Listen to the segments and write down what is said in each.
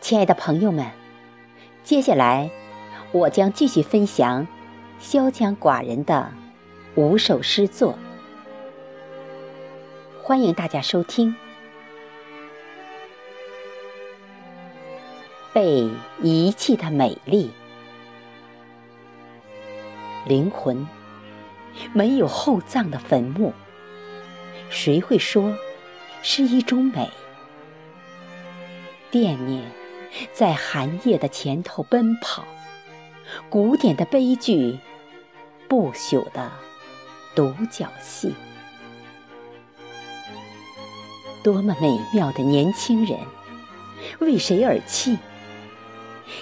亲爱的朋友们，接下来我将继续分享萧江寡人的五首诗作，欢迎大家收听。被遗弃的美丽，灵魂没有厚葬的坟墓，谁会说是一种美？惦念在寒夜的前头奔跑，古典的悲剧，不朽的独角戏，多么美妙的年轻人，为谁而泣？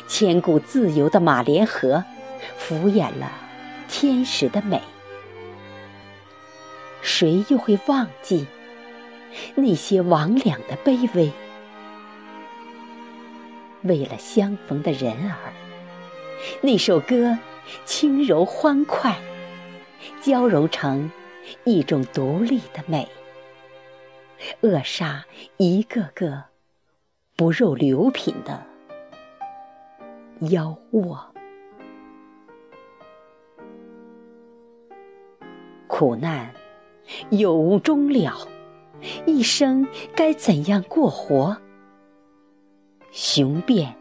千古自由的马连河，敷衍了天使的美。谁又会忘记那些魍魉的卑微？为了相逢的人儿，那首歌轻柔欢快，交融成一种独立的美，扼杀一个个不入流品的妖窝。苦难有无终了？一生该怎样过活？雄辩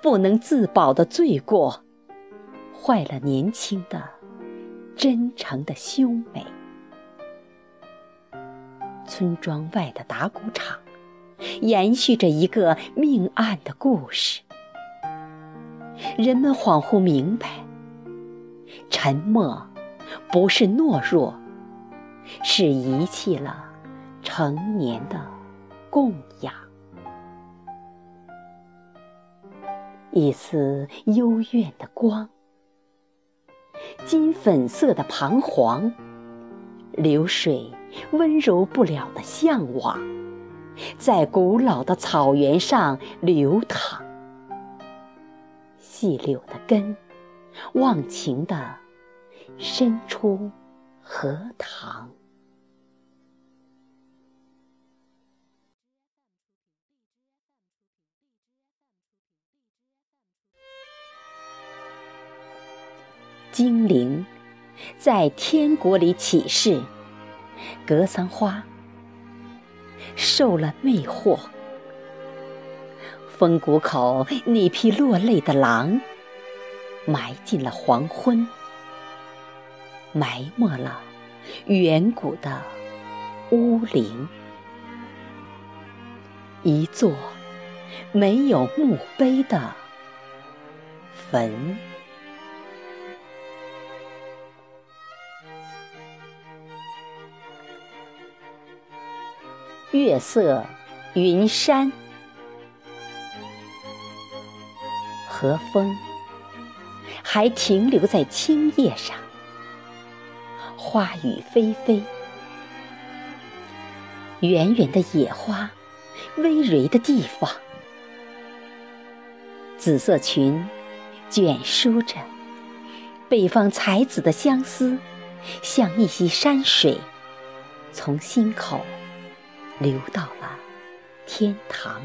不能自保的罪过，坏了年轻的真诚的修美。村庄外的打谷场，延续着一个命案的故事。人们恍惚明白，沉默不是懦弱，是遗弃了成年的供养。一丝幽怨的光，金粉色的彷徨，流水温柔不了的向往，在古老的草原上流淌。细柳的根，忘情的伸出荷塘。精灵在天国里起誓，格桑花受了魅惑。风谷口那匹落泪的狼，埋进了黄昏，埋没了远古的巫灵。一座没有墓碑的坟。月色，云山，和风还停留在青叶上，花雨霏霏，远远的野花，葳蕤的地方，紫色裙卷舒着北方才子的相思，像一溪山水，从心口。流到了天堂，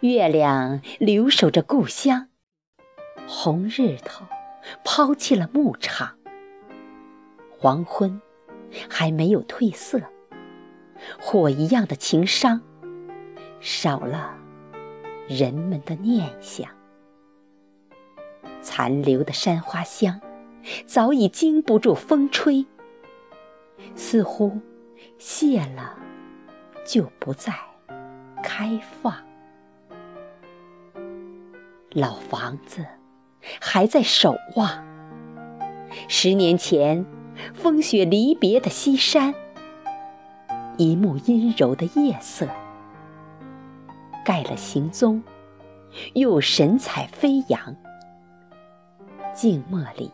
月亮留守着故乡，红日头抛弃了牧场，黄昏还没有褪色，火一样的情伤，少了人们的念想，残留的山花香早已经不住风吹，似乎。谢了，就不再开放。老房子还在守望。十年前，风雪离别的西山，一幕阴柔的夜色，盖了行踪，又神采飞扬。静默里，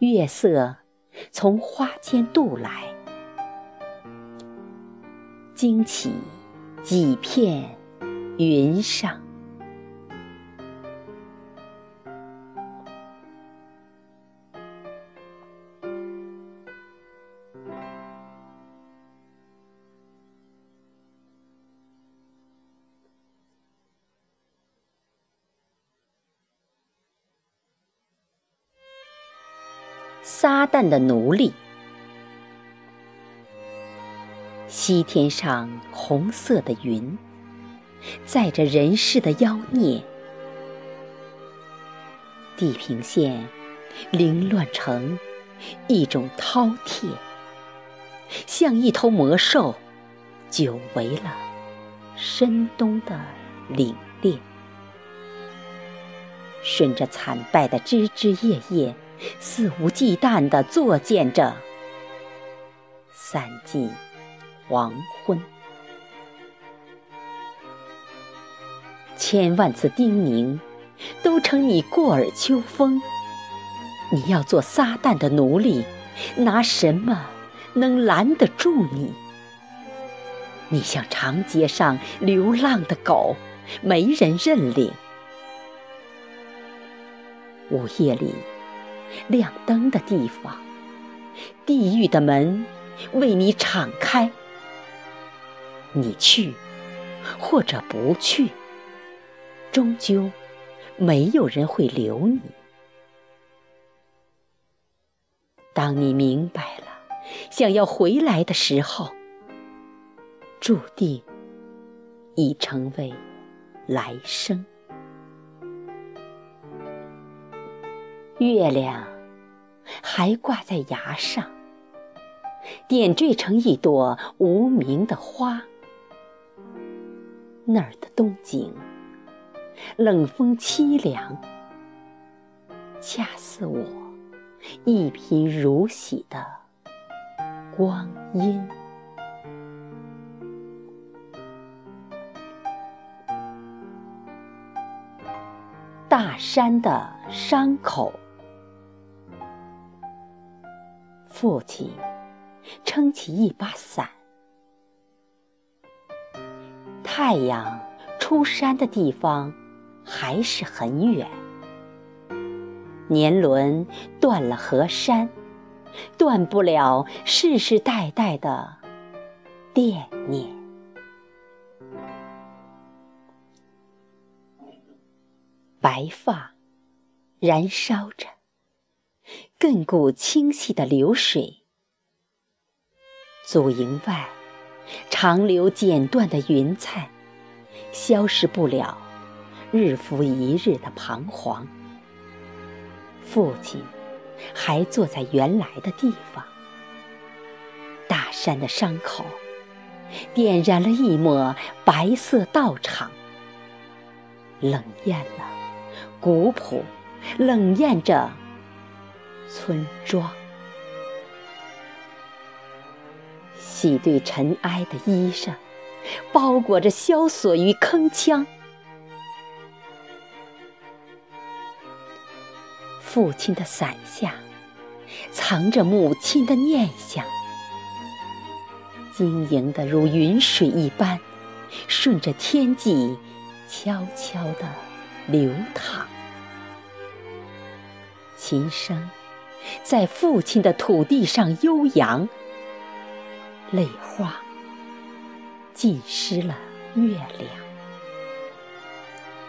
月色从花间渡来。惊起几片云上。撒旦的奴隶。西天上红色的云，载着人世的妖孽；地平线凌乱成一种饕餮，像一头魔兽，久违了深冬的凛冽。顺着惨败的枝枝叶叶，肆无忌惮地作践着三季黄昏。千万次叮咛，都成你过耳秋风。你要做撒旦的奴隶，拿什么能拦得住你？你像长街上流浪的狗，没人认领。午夜里，亮灯的地方，地狱的门为你敞开。你去，或者不去，终究没有人会留你。当你明白了，想要回来的时候，注定已成为来生。月亮还挂在崖上，点缀成一朵无名的花。那儿的冬景，冷风凄凉，恰似我一贫如洗的光阴。大山的伤口。父亲撑起一把伞，太阳出山的地方还是很远。年轮断了河山，断不了世世代代的惦念。白发燃烧着。亘古清晰的流水，祖营外长流剪断的云彩，消失不了日复一日的彷徨。父亲还坐在原来的地方，大山的伤口点燃了一抹白色道场，冷艳了古朴，冷艳着。村庄，几对尘埃的衣裳，包裹着萧索与铿锵。父亲的伞下，藏着母亲的念想，晶莹的如云水一般，顺着天际悄悄地流淌。琴声。在父亲的土地上悠扬，泪花浸湿了月亮，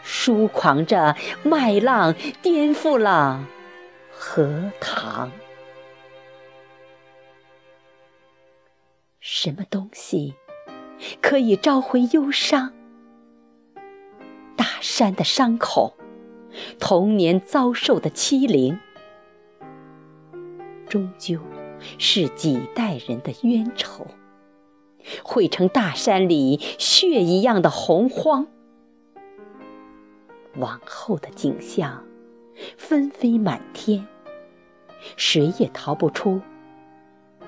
疏狂着麦浪，颠覆了荷塘。什么东西可以召回忧伤？大山的伤口，童年遭受的欺凌。终究是几代人的冤仇，汇成大山里血一样的洪荒。往后的景象，纷飞满天，谁也逃不出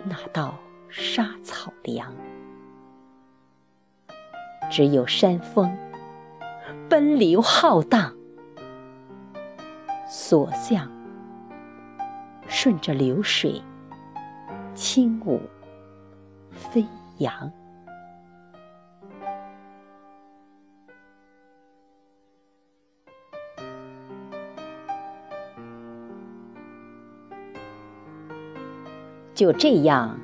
那道沙草梁。只有山峰奔流浩荡，所向。顺着流水，轻舞飞扬。就这样，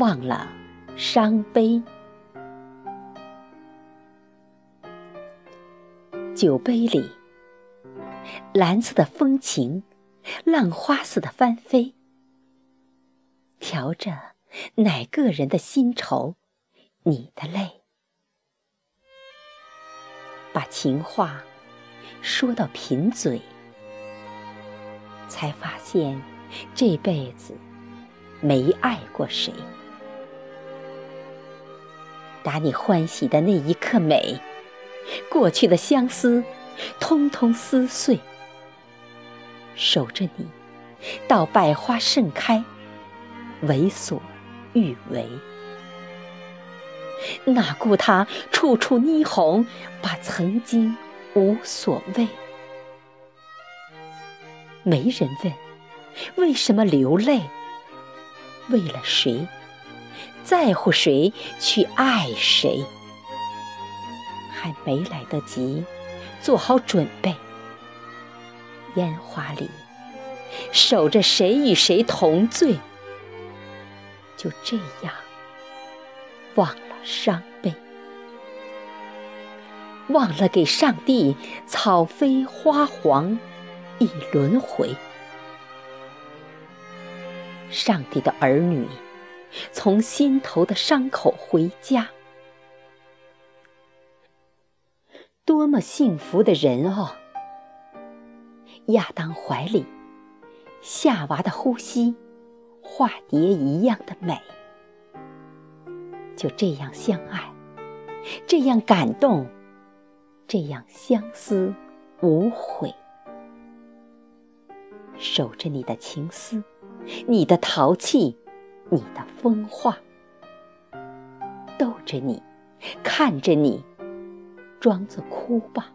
忘了伤悲。酒杯里，蓝色的风情。浪花似的翻飞，调着哪个人的新愁？你的泪，把情话说到贫嘴，才发现这辈子没爱过谁。打你欢喜的那一刻美，过去的相思通通撕碎。守着你，到百花盛开，为所欲为。哪顾他处处霓虹，把曾经无所谓。没人问为什么流泪，为了谁，在乎谁，去爱谁，还没来得及做好准备。烟花里，守着谁与谁同醉，就这样忘了伤悲，忘了给上帝草飞花黄一轮回。上帝的儿女从心头的伤口回家，多么幸福的人哦！亚当怀里，夏娃的呼吸，化蝶一样的美。就这样相爱，这样感动，这样相思无悔，守着你的情思，你的淘气，你的风化，逗着你，看着你，装作哭吧，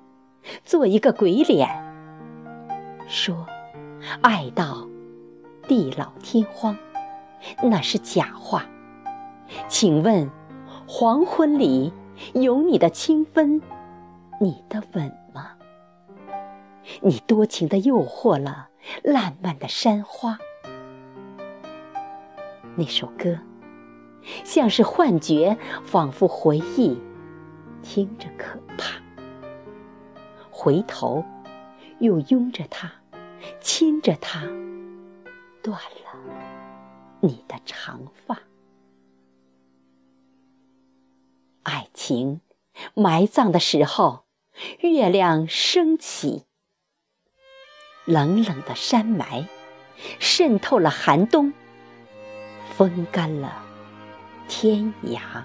做一个鬼脸。说，爱到地老天荒，那是假话。请问，黄昏里有你的清芬，你的吻吗？你多情的诱惑了烂漫的山花。那首歌，像是幻觉，仿佛回忆，听着可怕。回头，又拥着他。亲着它，断了你的长发。爱情埋葬的时候，月亮升起，冷冷的山埋渗透了寒冬，风干了天涯。